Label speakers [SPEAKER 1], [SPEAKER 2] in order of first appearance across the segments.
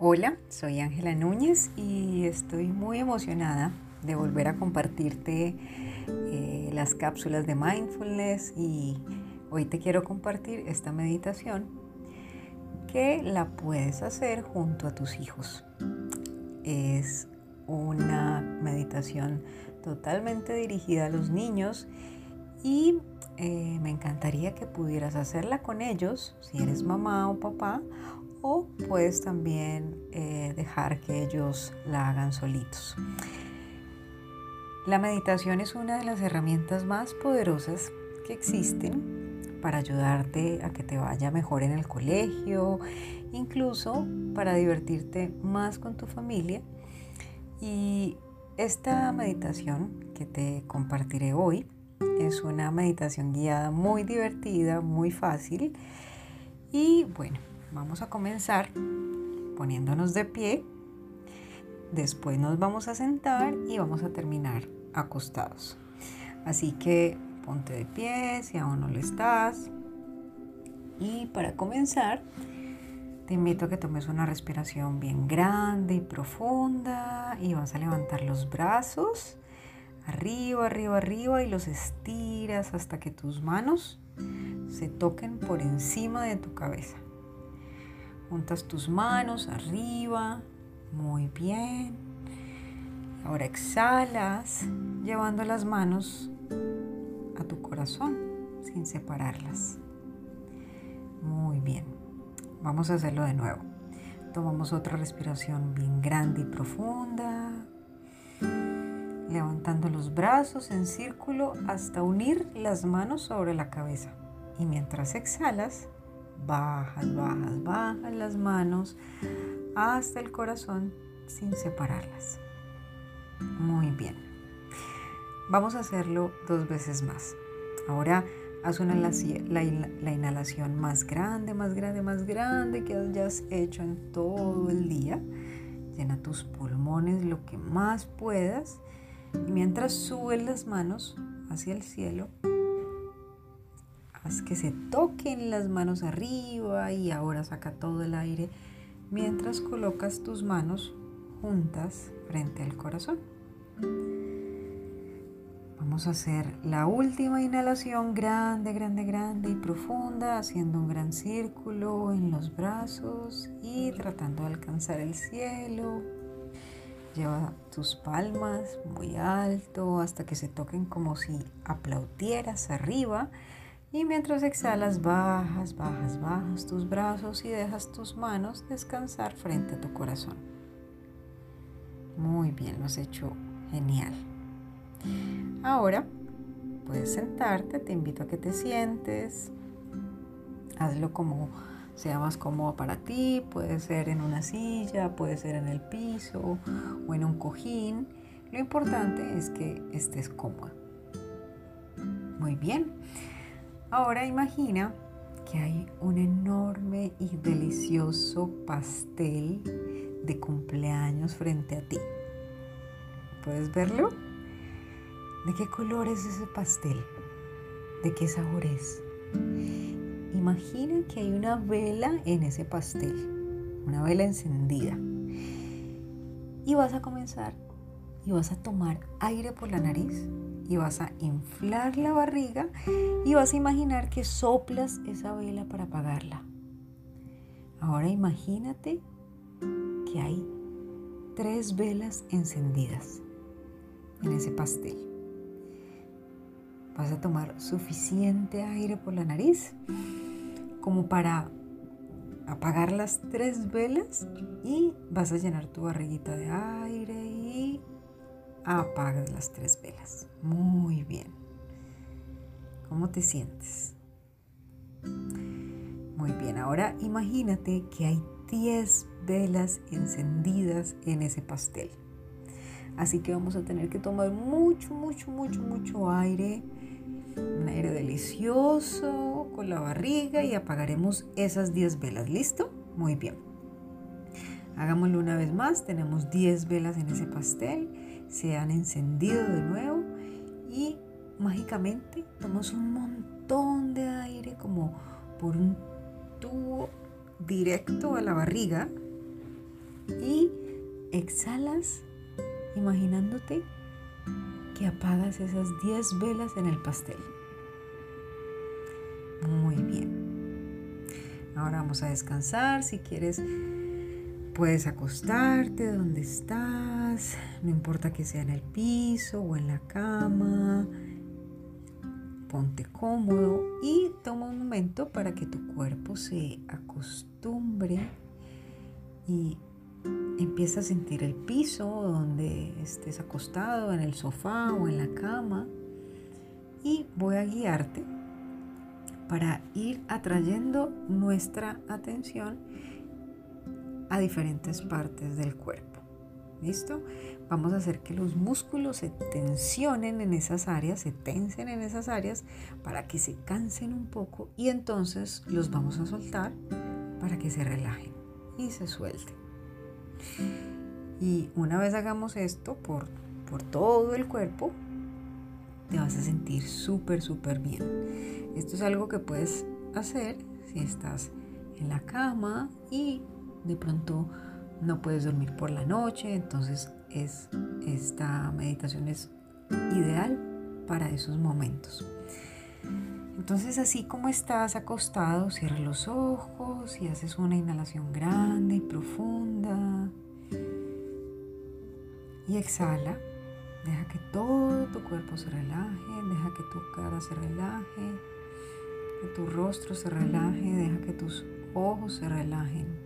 [SPEAKER 1] Hola, soy Ángela Núñez y estoy muy emocionada de volver a compartirte eh, las cápsulas de mindfulness y hoy te quiero compartir esta meditación que la puedes hacer junto a tus hijos. Es una meditación totalmente dirigida a los niños y eh, me encantaría que pudieras hacerla con ellos si eres mamá o papá o puedes también eh, dejar que ellos la hagan solitos. La meditación es una de las herramientas más poderosas que existen para ayudarte a que te vaya mejor en el colegio, incluso para divertirte más con tu familia. Y esta meditación que te compartiré hoy es una meditación guiada muy divertida, muy fácil. Y bueno, Vamos a comenzar poniéndonos de pie. Después nos vamos a sentar y vamos a terminar acostados. Así que ponte de pie si aún no lo estás. Y para comenzar, te invito a que tomes una respiración bien grande y profunda y vas a levantar los brazos arriba, arriba, arriba y los estiras hasta que tus manos se toquen por encima de tu cabeza. Juntas tus manos arriba. Muy bien. Ahora exhalas llevando las manos a tu corazón sin separarlas. Muy bien. Vamos a hacerlo de nuevo. Tomamos otra respiración bien grande y profunda. Levantando los brazos en círculo hasta unir las manos sobre la cabeza. Y mientras exhalas, bajas, bajas, bajas las manos hasta el corazón sin separarlas. Muy bien. Vamos a hacerlo dos veces más. Ahora haz una, la, la, inhalación más grande, más grande, más grande que hayas hecho en todo el día. Llena tus pulmones lo que más puedas. Mientras subes las manos hacia el cielo, Haz que se toquen las manos arriba y ahora saca todo el aire mientras colocas tus manos juntas frente al corazón. Vamos a hacer la última inhalación grande, grande, grande y profunda, haciendo un gran círculo en los brazos y tratando de alcanzar el cielo. Lleva tus palmas muy alto hasta que se toquen como si aplaudieras arriba y mientras exhalas, bajas, bajas, bajas tus brazos y dejas tus manos descansar frente a tu corazón. Muy bien, lo has hecho genial. Ahora puedes sentarte, te invito a que te sientes. Hazlo como sea más cómodo para ti, puede ser en una silla, puede ser en el piso o en un cojín. Lo importante es que estés cómodo. Muy bien. Ahora imagina que hay un enorme y delicioso pastel de cumpleaños frente a ti. ¿Puedes verlo? ¿De qué color es ese pastel? ¿De qué sabor es? Imagina que hay una vela en ese pastel, una vela encendida. Y vas a comenzar y vas a tomar aire por la nariz y vas a inflar la barriga y vas a imaginar que soplas esa vela para apagarla. Ahora imagínate que hay tres velas encendidas en ese pastel. Vas a tomar suficiente aire por la nariz como para apagar las tres velas y vas a llenar tu barriguita de aire y apagas las tres velas. Muy bien. ¿Cómo te sientes? Muy bien, ahora imagínate que hay 10 velas encendidas en ese pastel. Así que vamos a tener que tomar mucho, mucho, mucho, mucho aire. Un aire delicioso con la barriga y apagaremos esas 10 velas. ¿Listo? Muy bien. Hagámoslo una vez más. Tenemos 10 velas en ese pastel se han encendido de nuevo y mágicamente tomas un montón de aire como por un tubo directo a la barriga y exhalas imaginándote que apagas esas 10 velas en el pastel. Muy bien. Ahora vamos a descansar. Si quieres, puedes acostarte donde estás. No importa que sea en el piso o en la cama. Ponte cómodo y toma un momento para que tu cuerpo se acostumbre y empieza a sentir el piso donde estés acostado, en el sofá o en la cama. Y voy a guiarte para ir atrayendo nuestra atención a diferentes partes del cuerpo. ¿Listo? Vamos a hacer que los músculos se tensionen en esas áreas, se tensen en esas áreas para que se cansen un poco y entonces los vamos a soltar para que se relajen y se suelten. Y una vez hagamos esto por, por todo el cuerpo, te vas a sentir súper, súper bien. Esto es algo que puedes hacer si estás en la cama y de pronto no puedes dormir por la noche, entonces es, esta meditación es ideal para esos momentos. Entonces así como estás acostado, cierra los ojos y haces una inhalación grande y profunda. Y exhala. Deja que todo tu cuerpo se relaje, deja que tu cara se relaje, que tu rostro se relaje, deja que tus ojos se relajen.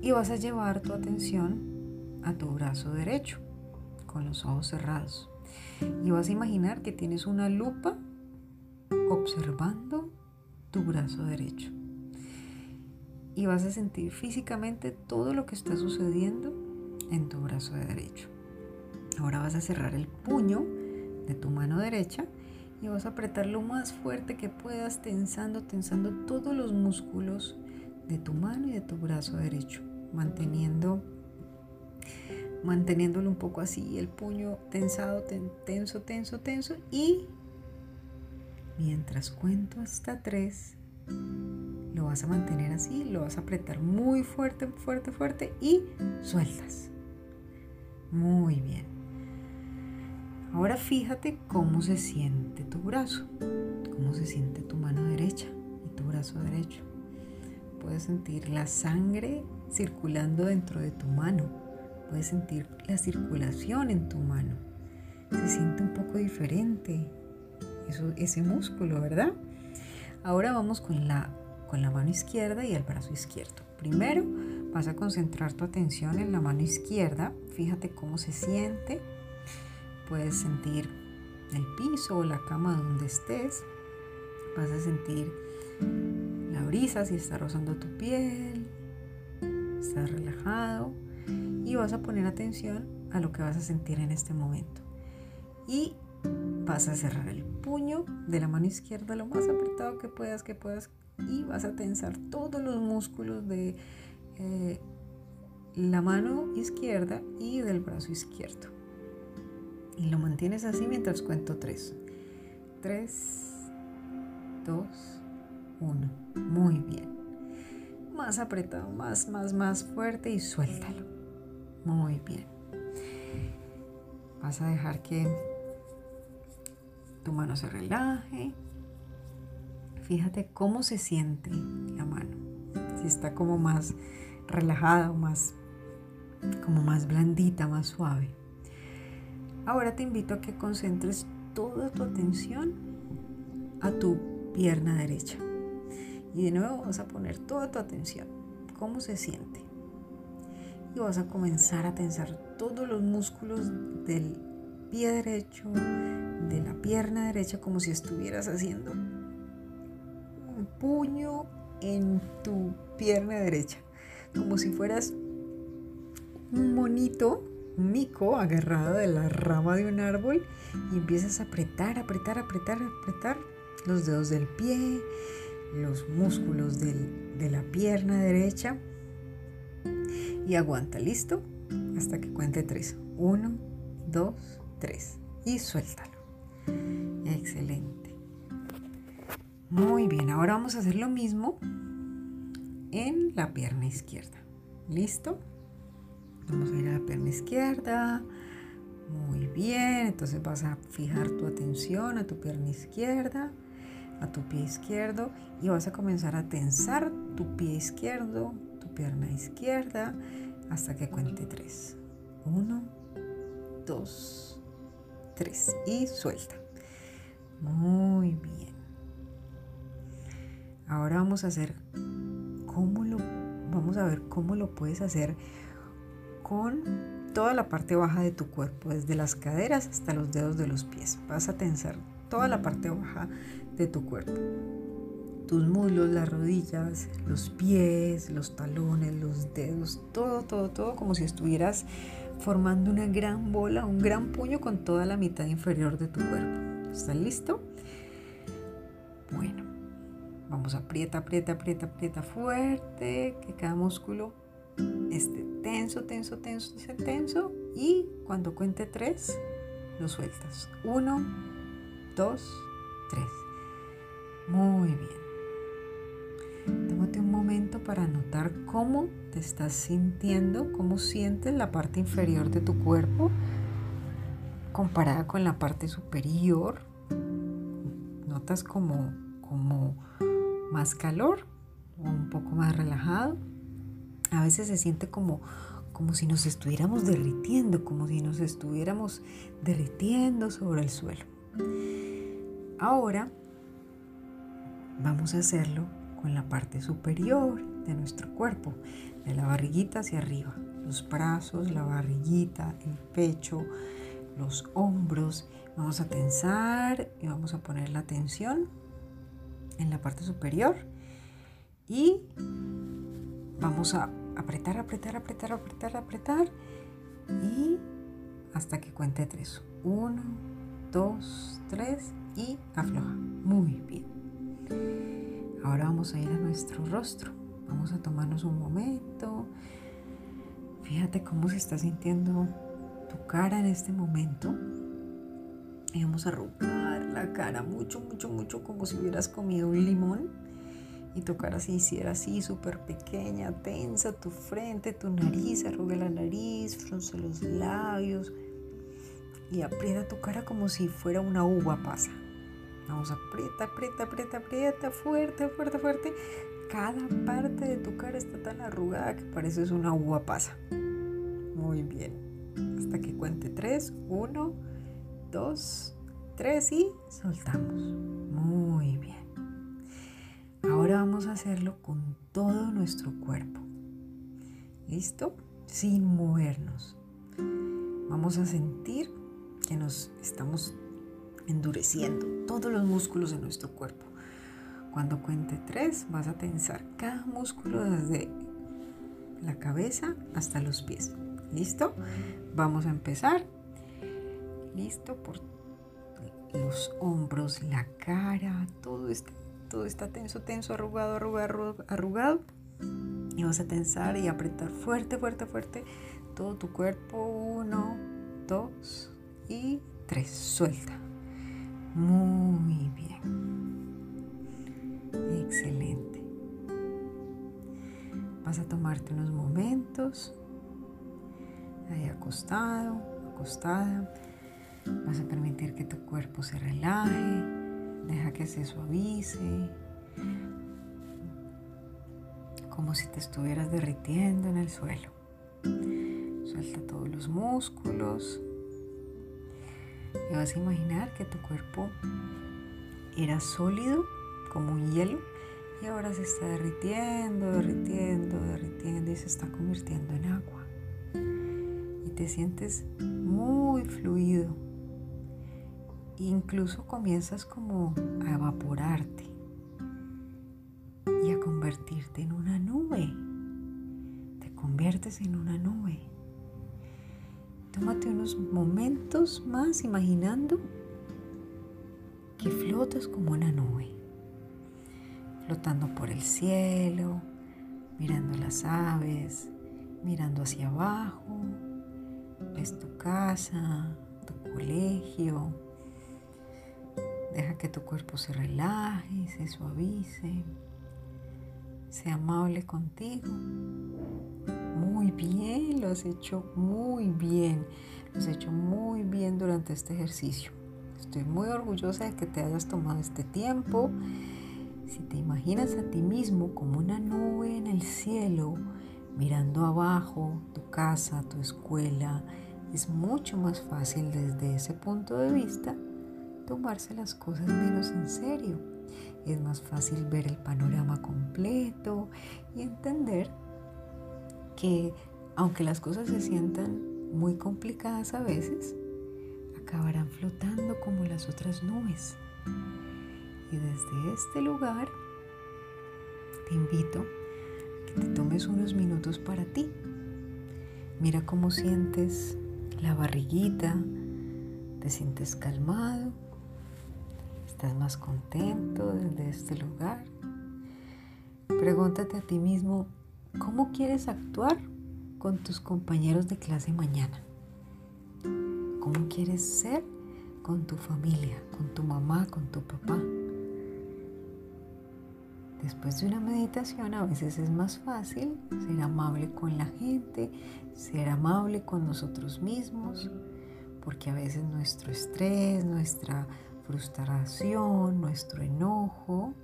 [SPEAKER 1] Y vas a llevar tu atención a tu brazo derecho con los ojos cerrados. Y vas a imaginar que tienes una lupa observando tu brazo derecho. Y vas a sentir físicamente todo lo que está sucediendo en tu brazo derecho. Ahora vas a cerrar el puño de tu mano derecha y vas a apretar lo más fuerte que puedas, tensando, tensando todos los músculos de tu mano y de tu brazo derecho, manteniendo manteniéndolo un poco así, el puño tensado, tenso, tenso, tenso y Mientras cuento hasta tres, lo vas a mantener así, lo vas a apretar muy fuerte, fuerte, fuerte y sueltas. Muy bien. Ahora fíjate cómo se siente tu brazo, cómo se siente tu mano derecha y tu brazo derecho. Puedes sentir la sangre circulando dentro de tu mano. Puedes sentir la circulación en tu mano. Se siente un poco diferente, ese músculo, ¿verdad? Ahora vamos con la, con la mano izquierda y el brazo izquierdo. Primero vas a concentrar tu atención en la mano izquierda. Fíjate cómo se siente. Puedes sentir el piso o la cama donde estés. Vas a sentir la brisa si está rozando tu piel. Estás relajado. Y vas a poner atención a lo que vas a sentir en este momento. Y Vas a cerrar el puño de la mano izquierda lo más apretado que puedas, que puedas, y vas a tensar todos los músculos de eh, la mano izquierda y del brazo izquierdo. Y lo mantienes así mientras cuento tres. Tres, dos, uno. Muy bien. Más apretado, más, más, más fuerte y suéltalo. Muy bien. Vas a dejar que tu mano se relaje. Fíjate cómo se siente la mano. Si está como más relajada o más como más blandita, más suave. Ahora te invito a que concentres toda tu atención a tu pierna derecha. Y de nuevo vas a poner toda tu atención. ¿Cómo se siente? Y vas a comenzar a tensar todos los músculos del pie derecho, de la pierna derecha como si estuvieras haciendo un puño en tu pierna derecha, como si fueras un monito, un mico agarrado de la rama de un árbol y empiezas a apretar, apretar, apretar, apretar los dedos del pie, los músculos de la pierna derecha y aguanta, ¿listo? Hasta que cuente tres. Uno, dos, tres. Y suéltalo. Excelente. Muy bien, ahora vamos a hacer lo mismo en la pierna izquierda. ¿Listo? Vamos a ir a la pierna izquierda. Muy bien, entonces vas a fijar tu atención a tu pierna izquierda, a tu pie izquierdo y vas a comenzar a tensar tu pie izquierdo, tu pierna izquierda hasta que cuente tres. Uno, dos, tres y suelta. Muy bien. Ahora vamos a hacer cómo lo vamos a ver cómo lo puedes hacer con toda la parte baja de tu cuerpo, desde las caderas hasta los dedos de los pies. Vas a tensar toda la parte baja de tu cuerpo. Tus muslos, las rodillas, los pies, los talones, los dedos, todo, todo, todo como si estuvieras formando una gran bola, un gran puño con toda la mitad inferior de tu cuerpo. ¿Estás listo? Bueno, vamos aprieta, aprieta, aprieta, aprieta fuerte, que cada músculo este tenso, tenso, tenso, tenso y cuando cuente tres lo sueltas. Uno, dos, tres. Muy bien. Tómate un momento para notar cómo te estás sintiendo, cómo sientes la parte inferior de tu cuerpo comparada con la parte superior. Notas como, como más calor o un poco más relajado a veces se siente como, como si nos estuviéramos derritiendo, como si nos estuviéramos derritiendo sobre el suelo. Ahora vamos a hacerlo con la parte superior de nuestro cuerpo, de la barriguita hacia arriba, los brazos, la barriguita, el pecho, los hombros. Vamos a tensar y vamos a poner la atención en la parte superior y vamos a apretar, apretar, apretar, apretar, apretar y hasta que cuente tres. Uno, dos, tres y afloja. Muy bien. Ahora vamos a ir a nuestro rostro. Vamos a tomarnos un momento. Fíjate cómo se está sintiendo tu cara en este momento. Y vamos a arrugar la cara mucho, mucho, mucho como si hubieras comido un limón y tu cara se hiciera así súper pequeña, tensa tu frente, tu nariz, arruga la nariz, frunce los labios y aprieta tu cara como si fuera una uva pasa. Vamos, aprieta, aprieta, aprieta, aprieta, fuerte, fuerte, fuerte. Cada parte de tu cara está tan arrugada que pareces una uva pasa. Muy bien. Hasta que cuente tres. Uno, dos, tres y soltamos. Muy bien. Ahora vamos a hacerlo con todo nuestro cuerpo. ¿Listo? Sin movernos. Vamos a sentir que nos estamos endureciendo todos los músculos de nuestro cuerpo. Cuando cuente tres, vas a tensar cada músculo desde la cabeza hasta los pies. ¿Listo? Vamos a empezar. ¿Listo? Por los hombros, la cara, todo este todo está tenso, tenso, arrugado, arrugado, arrugado. Y vas a tensar y apretar fuerte, fuerte, fuerte todo tu cuerpo. Uno, dos y tres. Suelta. Muy bien. Excelente. Vas a tomarte unos momentos ahí acostado, acostada. Vas a permitir que tu cuerpo se relaje Deja que se suavice, como si te estuvieras derritiendo en el suelo. Suelta todos los músculos y vas a imaginar que tu cuerpo era sólido como un hielo y ahora se está derritiendo, derritiendo, derritiendo y se está convirtiendo en agua. Y te sientes muy fluido incluso comienzas como a evaporarte y a convertirte en una nube. Te conviertes en una nube. Tómate unos momentos más imaginando que flotas como una nube, flotando por el cielo, mirando las aves, mirando hacia abajo, ves tu casa, tu colegio, Deja que tu cuerpo se relaje, se suavice, sea amable contigo. Muy bien, lo has hecho muy bien. Lo has hecho muy bien durante este ejercicio. Estoy muy orgullosa de que te hayas tomado este tiempo. Si te imaginas a ti mismo como una nube en el cielo, mirando abajo tu casa, tu escuela, es mucho más fácil desde ese punto de vista tomarse las cosas menos en serio. Es más fácil ver el panorama completo y entender que aunque las cosas se sientan muy complicadas a veces, acabarán flotando como las otras nubes. Y desde este lugar te invito a que te tomes unos minutos para ti. Mira cómo sientes la barriguita, te sientes calmado, estás más contento desde este lugar. Pregúntate a ti mismo, ¿cómo quieres actuar con tus compañeros de clase mañana? ¿Cómo quieres ser con tu familia, con tu mamá, con tu papá? Después de una meditación a veces es más fácil ser amable con la gente, ser amable con nosotros mismos, porque a veces nuestro estrés, nuestra frustración, nuestro enojo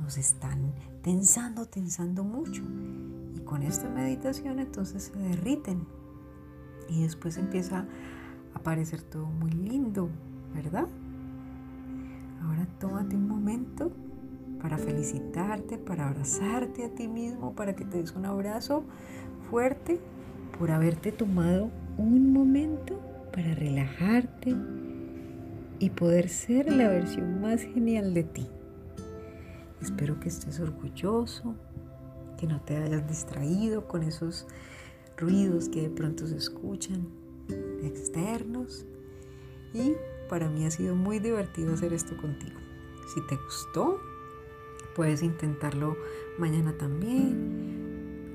[SPEAKER 1] nos están tensando, tensando mucho. Y con esta meditación entonces se derriten y después empieza a parecer todo muy lindo, ¿verdad? Ahora tómate un momento para felicitarte, para abrazarte a ti mismo, para que te des un abrazo fuerte por haberte tomado un momento para relajarte y poder ser la versión más genial de ti. Espero que estés orgulloso, que no te hayas distraído con esos ruidos que de pronto se escuchan externos. Y para mí ha sido muy divertido hacer esto contigo. Si te gustó, Puedes intentarlo mañana también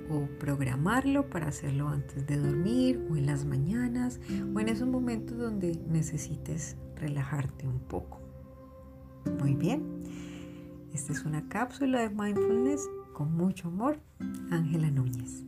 [SPEAKER 1] o programarlo para hacerlo antes de dormir o en las mañanas o en esos momentos donde necesites relajarte un poco. Muy bien, esta es una cápsula de mindfulness con mucho amor. Ángela Núñez.